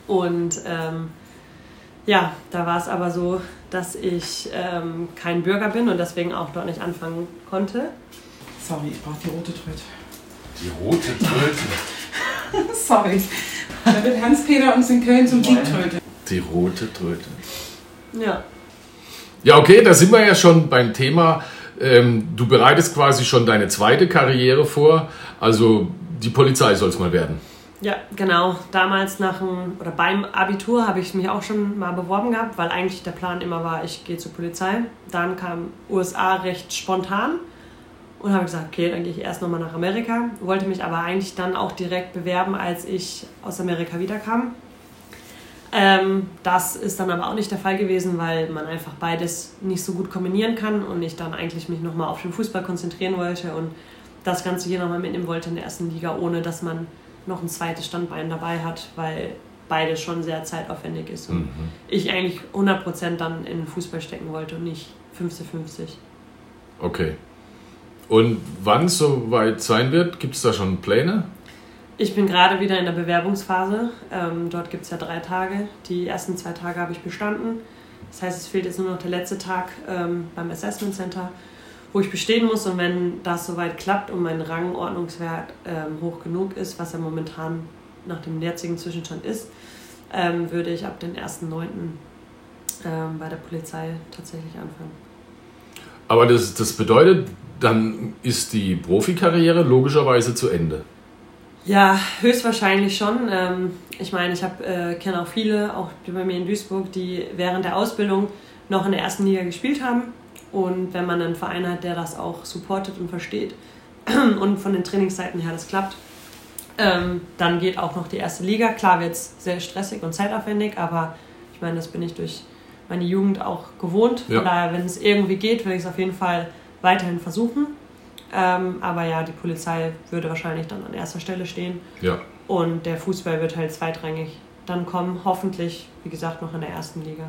Und ähm, ja, da war es aber so, dass ich ähm, kein Bürger bin und deswegen auch dort nicht anfangen konnte. Sorry, ich brauche die rote Tröte. Die rote Tröte. [LAUGHS] Sorry. Da wird Hans-Peter uns in Köln zum Siegtröte. Die rote Tröte. Ja, Ja, okay, da sind wir ja schon beim Thema. Ähm, du bereitest quasi schon deine zweite Karriere vor. Also die Polizei soll es mal werden. ja, genau. Damals nach dem, oder beim Abitur habe ich mich auch schon mal beworben gehabt, weil eigentlich der Plan immer war, ich gehe zur Polizei. Dann kam USA recht spontan und habe gesagt, okay, dann gehe ich erst nochmal nach Amerika. Wollte mich aber eigentlich dann auch direkt bewerben, als ich aus Amerika wiederkam. Ähm, das ist dann aber auch nicht der Fall gewesen, weil man einfach beides nicht so gut kombinieren kann und ich dann eigentlich mich nochmal auf den Fußball konzentrieren wollte und das Ganze hier nochmal mitnehmen wollte in der ersten Liga, ohne dass man noch ein zweites Standbein dabei hat, weil beides schon sehr zeitaufwendig ist und ich eigentlich 100% dann in den Fußball stecken wollte und nicht 50-50. Okay. Und wann es soweit sein wird, gibt es da schon Pläne? Ich bin gerade wieder in der Bewerbungsphase. Ähm, dort gibt es ja drei Tage. Die ersten zwei Tage habe ich bestanden. Das heißt, es fehlt jetzt nur noch der letzte Tag ähm, beim Assessment Center, wo ich bestehen muss. Und wenn das soweit klappt und mein Rangordnungswert ähm, hoch genug ist, was er momentan nach dem jetzigen Zwischenstand ist, ähm, würde ich ab dem 1.9. Ähm, bei der Polizei tatsächlich anfangen. Aber das, das bedeutet, dann ist die Profikarriere logischerweise zu Ende. Ja, höchstwahrscheinlich schon. Ähm, ich meine, ich äh, kenne auch viele, auch bei mir in Duisburg, die während der Ausbildung noch in der ersten Liga gespielt haben. Und wenn man einen Verein hat, der das auch supportet und versteht [CLEARS THROAT] und von den Trainingszeiten her das klappt, ähm, dann geht auch noch die erste Liga. Klar wird es sehr stressig und zeitaufwendig, aber ich meine, das bin ich durch meine Jugend auch gewohnt. Von Ja. daher, wenn es irgendwie geht, will ich es auf jeden Fall weiterhin versuchen. Ähm, aber ja, die Polizei würde wahrscheinlich dann an erster Stelle stehen. Ja. Und der Fußball wird halt zweitrangig dann kommen. Hoffentlich, wie gesagt, noch in der ersten Liga.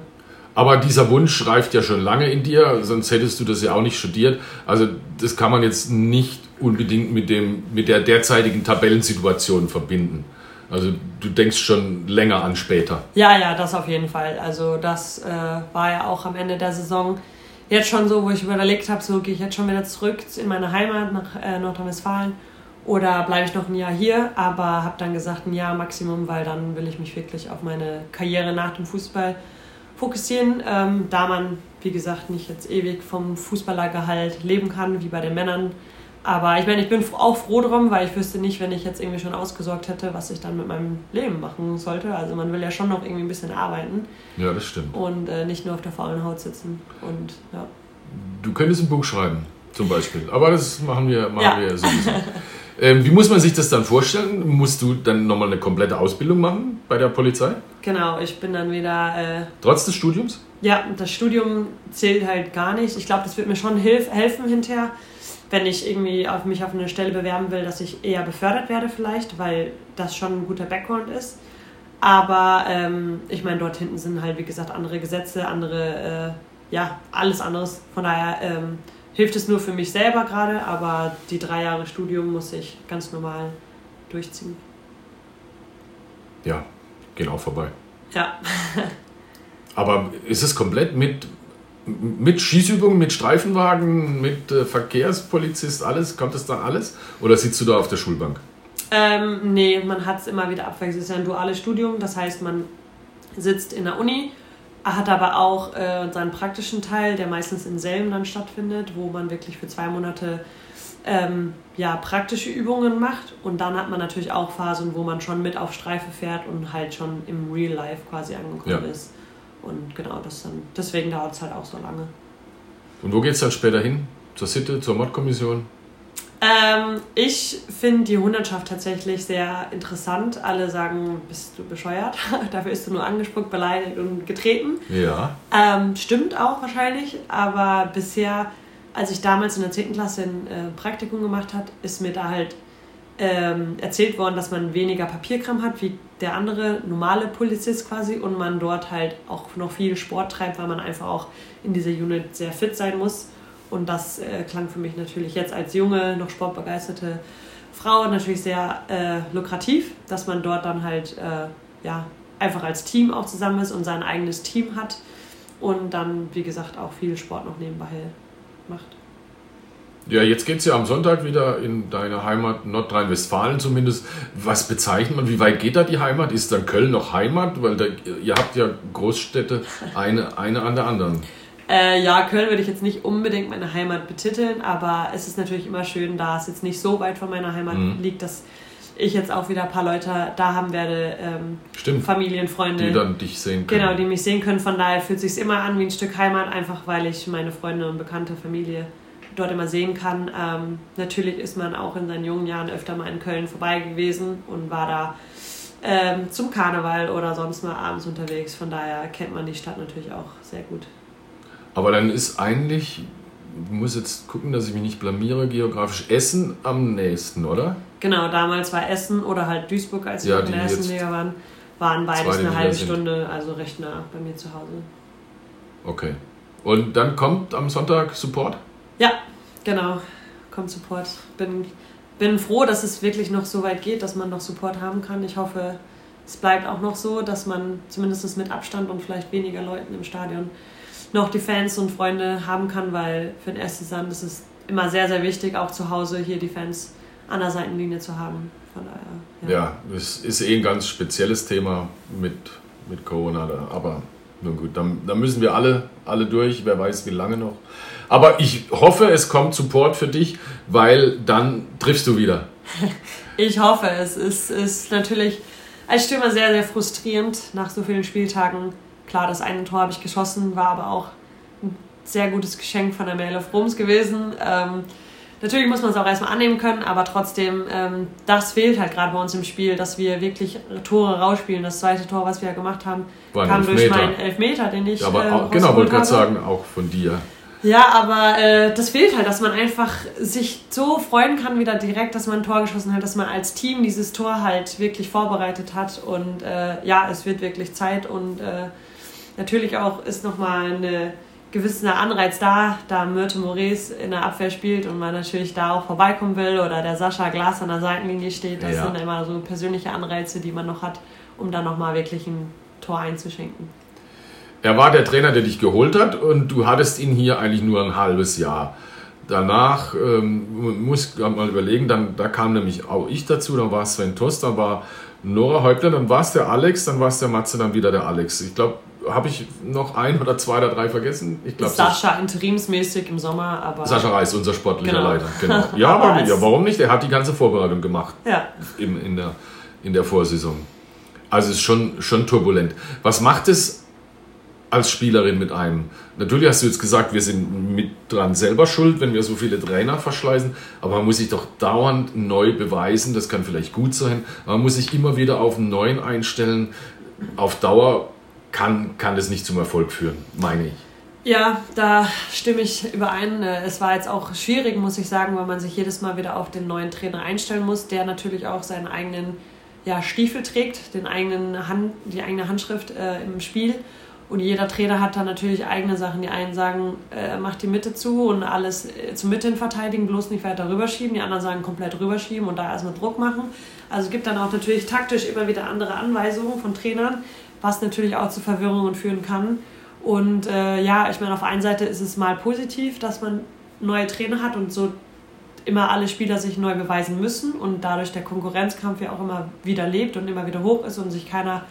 Aber dieser Wunsch reift ja schon lange in dir, sonst hättest du das ja auch nicht studiert. Also das kann man jetzt nicht unbedingt mit, dem, mit der derzeitigen Tabellensituation verbinden. Also du denkst schon länger an später. Ja, ja, das auf jeden Fall. Also das äh, war ja auch am Ende der Saison jetzt schon so, wo ich überlegt habe, so gehe ich jetzt schon wieder zurück in meine Heimat nach äh, Nordrhein-Westfalen oder bleibe ich noch ein Jahr hier, aber habe dann gesagt ein Jahr Maximum, weil dann will ich mich wirklich auf meine Karriere nach dem Fußball fokussieren, ähm, da man, wie gesagt, nicht jetzt ewig vom Fußballergehalt leben kann, wie bei den Männern. Aber ich meine, ich bin auch froh drum, weil ich wüsste nicht, wenn ich jetzt irgendwie schon ausgesorgt hätte, was ich dann mit meinem Leben machen sollte. Also man will ja schon noch irgendwie ein bisschen arbeiten. Ja, das stimmt. Und äh, nicht nur auf der faulen Haut sitzen. Und ja. Du könntest ein Buch schreiben, zum Beispiel. Aber das machen wir, machen ja. wir sowieso. [LAUGHS] Ähm, wie muss man sich das dann vorstellen? Musst du dann nochmal eine komplette Ausbildung machen bei der Polizei? Genau, ich bin dann wieder. Äh, Trotz des Studiums? Ja, das Studium zählt halt gar nicht. Ich glaube, das wird mir schon hilf helfen hinterher, wenn ich irgendwie auf mich auf eine Stelle bewerben will, dass ich eher befördert werde, vielleicht, weil das schon ein guter Background ist. Aber ähm, ich meine, dort hinten sind halt, wie gesagt, andere Gesetze, andere, äh, ja, alles anderes. Von daher. Ähm, hilft es nur für mich selber gerade, aber die drei Jahre Studium muss ich ganz normal durchziehen. Ja, genau vorbei. Ja. aber ist es komplett mit, mit Schießübungen, mit Streifenwagen, mit äh, Verkehrspolizist, alles? Kommt das dann alles? Oder sitzt du da auf der Schulbank? Ähm, nee, man hat es immer wieder abwechselnd. Es ist ja ein duales Studium, das heißt, man sitzt in der Uni hat aber auch äh, seinen praktischen Teil, der meistens in Selm dann stattfindet, wo man wirklich für zwei Monate ähm, ja, praktische Übungen macht. Und dann hat man natürlich auch Phasen, wo man schon mit auf Streife fährt und halt schon im Real Life quasi angekommen ja. ist. Und genau, das dann, deswegen dauert es halt auch so lange. Und wo geht es dann später hin? Zur Sitte, zur Mordkommission? Ähm, ich finde die Hundertschaft tatsächlich sehr interessant. Alle sagen, bist du bescheuert? [LAUGHS] Dafür ist du nur angespuckt, beleidigt und getreten. Ja. Ähm, stimmt auch wahrscheinlich, aber bisher, als ich damals in der 10. Klasse ein äh, Praktikum gemacht habe, ist mir da halt ähm, erzählt worden, dass man weniger Papierkram hat wie der andere normale Polizist quasi und man dort halt auch noch viel Sport treibt, weil man einfach auch in dieser Unit sehr fit sein muss. Und das äh, klang für mich natürlich jetzt als junge, noch sportbegeisterte Frau natürlich sehr äh, lukrativ, dass man dort dann halt äh, ja, einfach als Team auch zusammen ist und sein eigenes Team hat und dann, wie gesagt, auch viel Sport noch nebenbei macht. Ja, jetzt geht es ja am Sonntag wieder in deine Heimat Nordrhein-Westfalen zumindest. Was bezeichnet man? Wie weit geht da die Heimat? Ist dann Köln noch Heimat? Weil da, ihr habt ja Großstädte, eine, eine an der anderen. Äh, ja, Köln würde ich jetzt nicht unbedingt meine Heimat betiteln, aber es ist natürlich immer schön, da es jetzt nicht so weit von meiner Heimat mhm. liegt, dass ich jetzt auch wieder ein paar Leute da haben werde, ähm, Stimmt. Familien, Freunde. Die dann dich sehen können. Genau, die mich sehen können. Von daher fühlt es sich immer an wie ein Stück Heimat, einfach weil ich meine Freunde und bekannte Familie dort immer sehen kann. Ähm, natürlich ist man auch in seinen jungen Jahren öfter mal in Köln vorbei gewesen und war da ähm, zum Karneval oder sonst mal abends unterwegs. Von daher kennt man die Stadt natürlich auch sehr gut. Aber dann ist eigentlich, ich muss jetzt gucken, dass ich mich nicht blamiere, geografisch Essen am nächsten, oder? Genau, damals war Essen oder halt Duisburg, als wir in der ersten Liga waren, waren beides eine halbe Stunde, also recht nah bei mir zu Hause. Okay. Und dann kommt am Sonntag Support? Ja, genau. Kommt Support. Bin, bin froh, dass es wirklich noch so weit geht, dass man noch Support haben kann. Ich hoffe, es bleibt auch noch so, dass man zumindest mit Abstand und vielleicht weniger Leuten im Stadion noch die Fans und Freunde haben kann, weil für den ersten Sand ist es immer sehr, sehr wichtig, auch zu Hause hier die Fans an der Seitenlinie zu haben. Von daher, ja. ja, das ist eh ein ganz spezielles Thema mit, mit Corona, da. aber nun gut, dann, dann müssen wir alle, alle durch, wer weiß wie lange noch. Aber ich hoffe, es kommt Support für dich, weil dann triffst du wieder. [LAUGHS] ich hoffe, es ist, ist natürlich als Stürmer sehr, sehr frustrierend nach so vielen Spieltagen Klar, das eine Tor habe ich geschossen, war aber auch ein sehr gutes Geschenk von der Mail of Roms gewesen. Ähm, natürlich muss man es auch erstmal annehmen können, aber trotzdem, ähm, das fehlt halt gerade bei uns im Spiel, dass wir wirklich Tore rausspielen. Das zweite Tor, was wir ja gemacht haben, War kam durch meinen Elfmeter, den ich. Ja, aber äh, auch, genau, wollte gerade sagen, auch von dir. Ja, aber äh, das fehlt halt, dass man einfach sich so freuen kann wieder direkt, dass man ein Tor geschossen hat, dass man als Team dieses Tor halt wirklich vorbereitet hat. Und äh, ja, es wird wirklich Zeit und äh, natürlich auch ist nochmal eine gewisser Anreiz da, da Myrte Maurice in der Abwehr spielt und man natürlich da auch vorbeikommen will oder der Sascha Glas an der Seitenlinie steht. Das Ja. sind immer so persönliche Anreize, die man noch hat, um dann nochmal wirklich ein Tor einzuschenken. Er war der Trainer, der dich geholt hat und du hattest ihn hier eigentlich nur ein halbes Jahr. Danach ähm, muss ich mal überlegen, dann, da kam nämlich auch ich dazu, dann war es Sven Tost, dann war Nora Häuptler, dann war es der Alex, dann war es der Matze, dann wieder der Alex. Ich glaube, habe ich noch ein oder zwei oder drei vergessen? Ich glaube, Sascha interimsmäßig im Sommer, aber. Sascha Reis, unser sportlicher Genau. Leiter. [LAUGHS] Genau. Ja, Aber ja, warum nicht? Er hat die ganze Vorbereitung gemacht Ja. im, in, der, in der Vorsaison. Also es ist schon, schon turbulent. Was macht es als Spielerin mit einem? Natürlich hast du jetzt gesagt, wir sind mit dran selber schuld, wenn wir so viele Trainer verschleißen, aber man muss sich doch dauernd neu beweisen, das kann vielleicht gut sein, man muss sich immer wieder auf einen neuen einstellen. Auf Dauer kann, kann das nicht zum Erfolg führen, meine ich. Ja, da stimme ich überein. Äh, Es war jetzt auch schwierig, muss ich sagen, weil man sich jedes Mal wieder auf den neuen Trainer einstellen muss, der natürlich auch seinen eigenen ja, Stiefel trägt, den eigenen Hand, die eigene Handschrift äh, im Spiel. Und jeder Trainer hat da natürlich eigene Sachen. Die einen sagen, äh, mach die Mitte zu und alles äh, zur Mitte hin verteidigen, bloß nicht weiter rüberschieben. Die anderen sagen, komplett rüberschieben und da erstmal Druck machen. Also es gibt dann auch natürlich taktisch immer wieder andere Anweisungen von Trainern, was natürlich auch zu Verwirrungen führen kann. Und äh, ja, ich meine, auf der einen Seite ist es mal positiv, dass man neue Trainer hat und so immer alle Spieler sich neu beweisen müssen und dadurch der Konkurrenzkampf ja auch immer wieder lebt und immer wieder hoch ist und sich keiner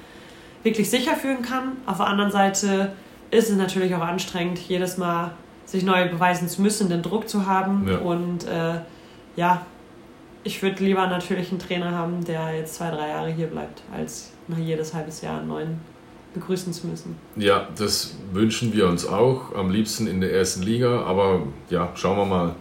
wirklich sicher fühlen kann. Auf der anderen Seite ist es natürlich auch anstrengend, jedes Mal sich neu beweisen zu müssen, den Druck zu haben. Ja. Und äh, ja, ich würde lieber natürlich einen Trainer haben, der jetzt zwei, drei Jahre hier bleibt, als nach jedes halbes Jahr einen neuen begrüßen zu müssen. Ja, das wünschen wir uns auch. Am liebsten in der ersten Liga. Aber ja, schauen wir mal.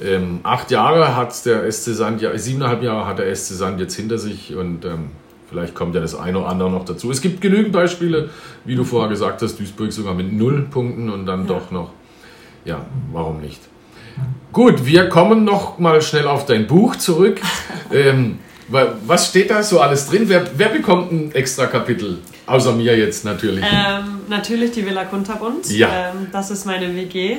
Ähm, acht Jahre hat der SC Sand, ja, siebeneinhalb Jahre hat der SC Sand jetzt hinter sich und ähm, vielleicht kommt ja das eine oder andere noch dazu. Es gibt genügend Beispiele, wie du vorher gesagt hast, Duisburg sogar mit null Punkten und dann Ja. doch noch. Ja, warum nicht? Gut, wir kommen noch mal schnell auf dein Buch zurück. [LAUGHS] ähm, wa- was steht da so alles drin? Wer, wer bekommt ein extra Kapitel? Außer mir jetzt natürlich. Ähm, natürlich die Villa Kunterbund. Ja. Ähm, das ist meine WG.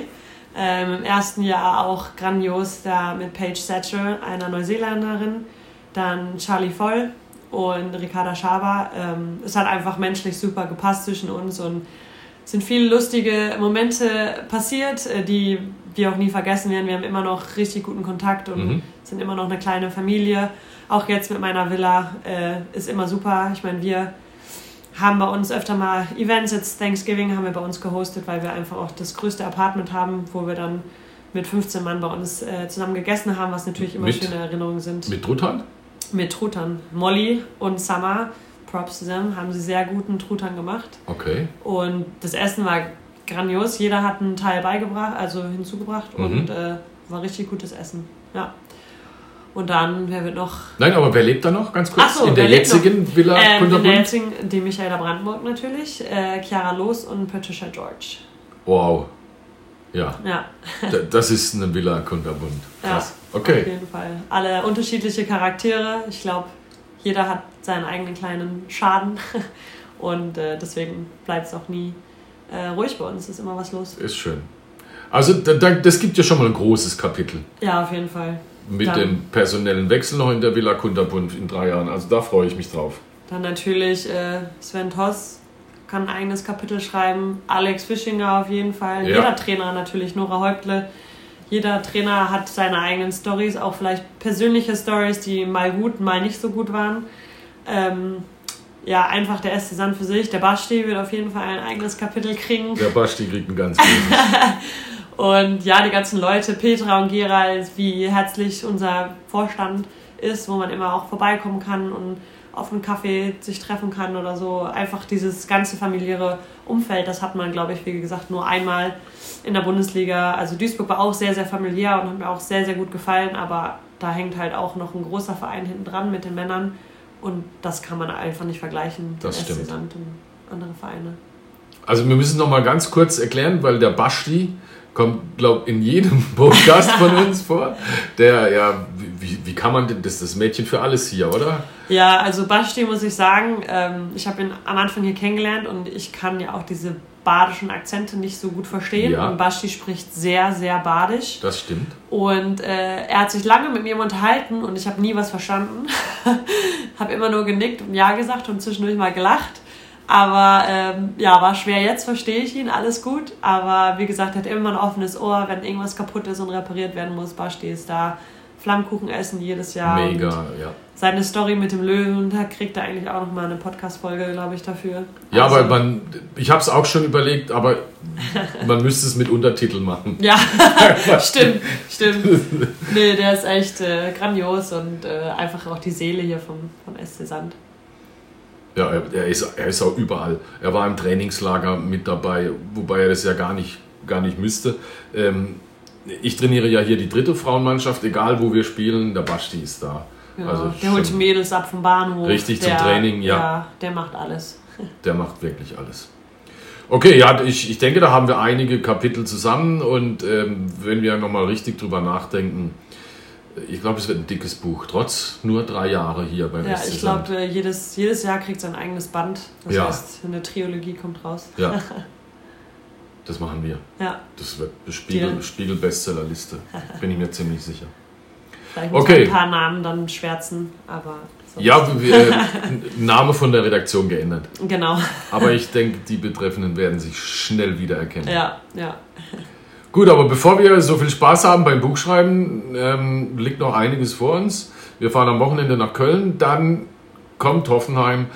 Ähm, Im ersten Jahr auch grandios da mit Paige Satchel, einer Neuseeländerin, dann Charlie Voll und Ricarda Schaber. Ähm, es hat einfach menschlich super gepasst zwischen uns und es sind viele lustige Momente passiert, äh, die wir auch nie vergessen werden. Wir haben immer noch richtig guten Kontakt und Mhm. sind immer noch eine kleine Familie. Auch jetzt mit meiner Villa äh, ist immer super. Ich meine, wir haben bei uns öfter mal Events. Jetzt Thanksgiving haben wir bei uns gehostet, weil wir einfach auch das größte Apartment haben, wo wir dann mit 15 Mann bei uns äh, zusammen gegessen haben, was natürlich immer Mit- schöne Erinnerungen sind. Mit Truthahn? Mit Truthahn. Molly und Summer, Props zusammen, haben sie sehr guten Truthahn gemacht. Okay. Und das Essen war grandios. Jeder hat einen Teil beigebracht, also hinzugebracht Mhm. und äh, war richtig gutes Essen. Ja. Und dann, wer wird noch Nein, aber wer lebt da noch? Ganz kurz. So, in der jetzigen Villa Ähm, in der jetzigen, die Michaela Brandburg natürlich, äh, Chiara Loos und Patricia George. Wow. Ja, Ja, das ist eine Villa Kunterbund. ja Krass. auf Okay. jeden Fall. Alle unterschiedliche Charaktere. Ich glaube, jeder hat seinen eigenen kleinen Schaden. [LAUGHS] Und äh, deswegen bleibt es auch nie äh, ruhig bei uns. Es ist immer was los. Ist schön. Also, da, da, das gibt ja schon mal ein großes Kapitel. Ja, auf jeden Fall. Mit Dann- dem personellen Wechsel noch in der Villa Kunterbund in drei Jahren. Also, da freue ich mich drauf. Dann natürlich äh, Sven Toss kann ein eigenes Kapitel schreiben. Alex Fischinger auf jeden Fall. Ja. Jeder Trainer natürlich. Nora Häuptle. Jeder Trainer hat seine eigenen Stories, auch vielleicht persönliche Stories, die mal gut, mal nicht so gut waren. Ähm, ja, einfach der SC Sand für sich. Der Basti wird auf jeden Fall ein eigenes Kapitel kriegen. Der Basti kriegt ein ganz. [LAUGHS] Und ja, die ganzen Leute, Petra und Gerald, wie herzlich unser Vorstand ist, wo man immer auch vorbeikommen kann und auf einen Kaffee sich treffen kann oder so. Einfach dieses ganze familiäre Umfeld, das hat man, glaube ich, wie gesagt, nur einmal in der Bundesliga. Also Duisburg war auch sehr, sehr familiär und hat mir auch sehr, sehr gut gefallen, aber da hängt halt auch noch ein großer Verein hinten dran mit den Männern und das kann man einfach nicht vergleichen. Das SC stimmt. Sand und andere Vereine. Also, wir müssen noch mal ganz kurz erklären, weil der Basti kommt, glaube in jedem [LAUGHS] Podcast von uns vor. Der, ja, wie, wie kann man denn, das ist das Mädchen für alles hier, oder? Ja, also Basti muss ich sagen, ähm, ich habe ihn am Anfang hier kennengelernt und ich kann ja auch diese badischen Akzente nicht so gut verstehen. Ja. Und Basti spricht sehr, sehr badisch. Das stimmt. Und äh, er hat sich lange mit mir unterhalten und ich habe nie was verstanden. [LAUGHS] habe immer nur genickt und Ja gesagt und zwischendurch mal gelacht. Aber ähm, ja, war schwer. Jetzt verstehe ich ihn, alles gut. Aber wie gesagt, er hat immer ein offenes Ohr, wenn irgendwas kaputt ist und repariert werden muss. Basti ist da. Flammkuchen essen jedes Jahr. Mega, ja. Seine Story mit dem Löwen, da kriegt er eigentlich auch noch mal eine Podcast-Folge, glaube ich, dafür. Ja, Also- aber man, ich habe es auch schon überlegt, aber [LAUGHS] man müsste es mit Untertiteln machen. Ja, [LAUGHS] stimmt, stimmt. Nee, der ist echt äh, grandios und äh, einfach auch die Seele hier vom, vom SC Sand. Ja, er, er, ist, er ist auch überall. Er war im Trainingslager mit dabei, wobei er das ja gar nicht, gar nicht müsste. Ähm, ich trainiere ja hier die dritte Frauenmannschaft, egal wo wir spielen, der Basti ist da. Ja, Also der holt die Mädels ab vom Bahnhof. Richtig zum der, Training, ja. Ja, der macht alles. [LAUGHS] Der macht wirklich alles. Okay, ja, ich, ich denke, da haben wir einige Kapitel zusammen und ähm, wenn wir nochmal richtig drüber nachdenken, ich glaube, es wird ein dickes Buch, trotz nur drei Jahre hier beim Ja, ich glaube, jedes, jedes Jahr kriegt sein eigenes Band. Das Ja. heißt, eine Trilogie kommt raus. Ja, [LAUGHS] das machen wir. Ja, Das wird eine Spiegel, Deal. Spiegel-Bestsellerliste, bin ich mir ziemlich sicher. Muss Okay. ein paar Namen dann schwärzen, aber. sonst- Ja, wir, äh, [LAUGHS] Name von der Redaktion geändert. Genau. Aber ich denke, die Betreffenden werden sich schnell wiedererkennen. Ja, ja. Gut, aber bevor wir so viel Spaß haben beim Buchschreiben, ähm, liegt noch einiges vor uns. Wir fahren am Wochenende nach Köln, dann kommt Hoffenheim,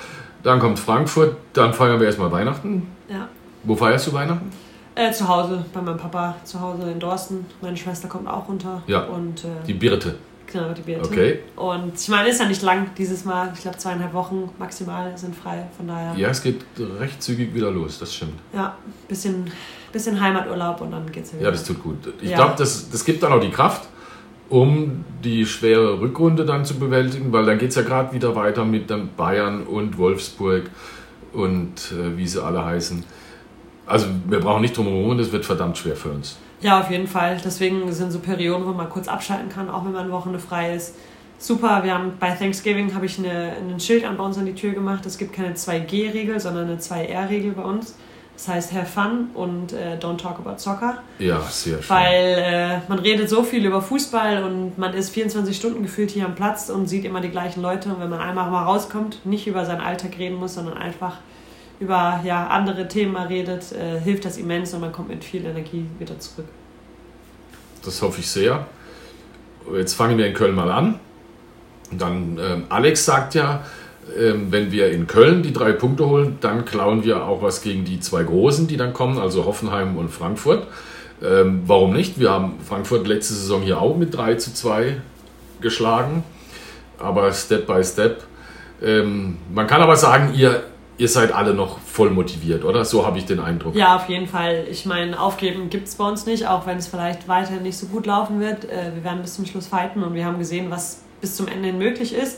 dann kommt Frankfurt, dann feiern wir erstmal Weihnachten. ja. Wo feierst du Weihnachten? Äh, zu Hause, bei meinem Papa zu Hause in Dorsten. Meine Schwester kommt auch runter. Ja. Und äh, Die Birte. Genau, die Beate. Okay. Und ich meine, ist ja nicht lang dieses Mal. Ich glaube, zweieinhalb Wochen maximal sind frei. Von daher, Ja, es geht recht zügig wieder los, das stimmt. ja bisschen, bisschen Heimaturlaub und dann geht's ja wieder. Ja, das tut gut. Ich Ja. glaube, das, das gibt dann auch die Kraft, um die schwere Rückrunde dann zu bewältigen, weil dann geht es ja gerade wieder weiter mit dann Bayern und Wolfsburg und äh, wie sie alle heißen. Also wir brauchen nicht drum herum, das wird verdammt schwer für uns. Ja, auf jeden Fall. Deswegen sind so Perioden, wo man kurz abschalten kann, auch wenn man eine Woche frei ist. Super, wir haben bei Thanksgiving habe ich eine, ein Schild an bei uns an die Tür gemacht. Es gibt keine 2G-Regel, sondern eine 2R-Regel bei uns. Das heißt have fun und äh, don't talk about soccer. Ja, sehr schön. Weil äh, man redet so viel über Fußball und man ist 24 Stunden gefühlt hier am Platz und sieht immer die gleichen Leute. Und wenn man einmal mal rauskommt, nicht über seinen Alltag reden muss, sondern einfach über ja, andere Themen redet, äh, hilft das immens und man kommt mit viel Energie wieder zurück. Das hoffe ich sehr. Jetzt fangen wir in Köln mal an. Dann, ähm, Alex sagt ja, ähm, wenn wir in Köln die drei Punkte holen, dann klauen wir auch was gegen die zwei Großen, die dann kommen, also Hoffenheim und Frankfurt. Ähm, warum nicht? Wir haben Frankfurt letzte Saison hier auch mit 3 zu 2 geschlagen, aber Step by Step. Ähm, man kann aber sagen, ihr, ihr seid alle noch voll motiviert, oder? So habe ich den Eindruck. Ja, auf jeden Fall. Ich meine, aufgeben gibt es bei uns nicht, auch wenn es vielleicht weiterhin nicht so gut laufen wird. Äh, wir werden bis zum Schluss fighten und wir haben gesehen, was bis zum Ende hin möglich ist.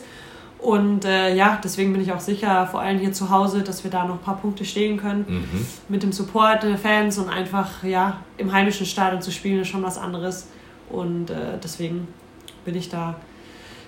Und äh, ja, deswegen bin ich auch sicher, vor allem hier zu Hause, dass wir da noch ein paar Punkte stehen können. Mhm. Mit dem Support der Fans und einfach ja, im heimischen Stadion zu spielen, ist schon was anderes. Und äh, deswegen bin ich da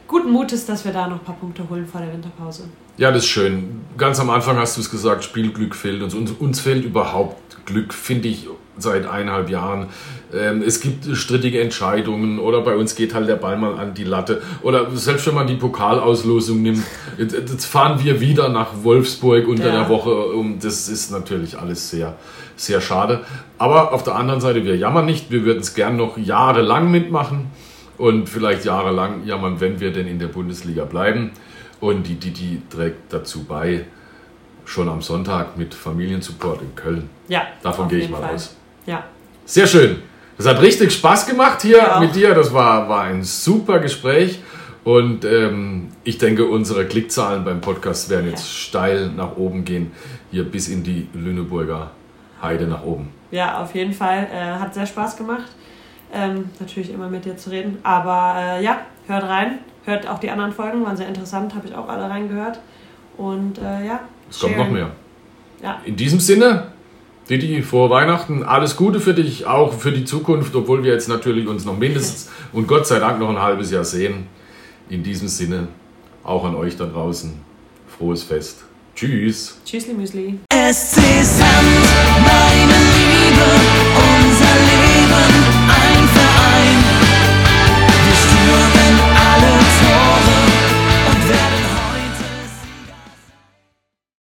guten Mutes, dass wir da noch ein paar Punkte holen vor der Winterpause. Ja, das ist schön. Ganz am Anfang hast du es gesagt, Spielglück fehlt uns. Uns, uns fehlt überhaupt Glück, finde ich, seit eineinhalb Jahren. Ähm, es gibt strittige Entscheidungen oder bei uns geht halt der Ball mal an die Latte. Oder selbst wenn man die Pokalauslosung nimmt, jetzt, jetzt fahren wir wieder nach Wolfsburg unter Ja. der Woche. Um, das ist natürlich alles sehr, sehr schade. Aber auf der anderen Seite, wir jammern nicht. Wir würden es gern noch jahrelang mitmachen und vielleicht jahrelang jammern, wenn wir denn in der Bundesliga bleiben. Und die, die trägt dazu bei, schon am Sonntag mit Familiensupport in Köln. Ja, Davon gehe ich mal Fall. aus. Ja, Sehr schön. Das hat richtig Spaß gemacht hier Ja. mit dir. Das war, war ein super Gespräch. Und ähm, ich denke, unsere Klickzahlen beim Podcast werden jetzt steil nach oben gehen. Hier bis in die Lüneburger Heide nach oben. Ja, auf jeden Fall. Äh, hat sehr Spaß gemacht. Ähm, natürlich immer mit dir zu reden. Aber äh, ja, hört rein. Hört auch die anderen Folgen, waren sehr interessant, habe ich auch alle reingehört. Und äh, ja, Es kommt noch mehr. Ja, In diesem Sinne, Didi, frohe Weihnachten. Alles Gute für dich, auch für die Zukunft, obwohl wir jetzt natürlich uns noch mindestens [LAUGHS] und Gott sei Dank noch ein halbes Jahr sehen. In diesem Sinne, auch an euch da draußen. Frohes Fest. Tschüss. Tschüssli Müsli. SC Sand, meine Liebe, unser Leben.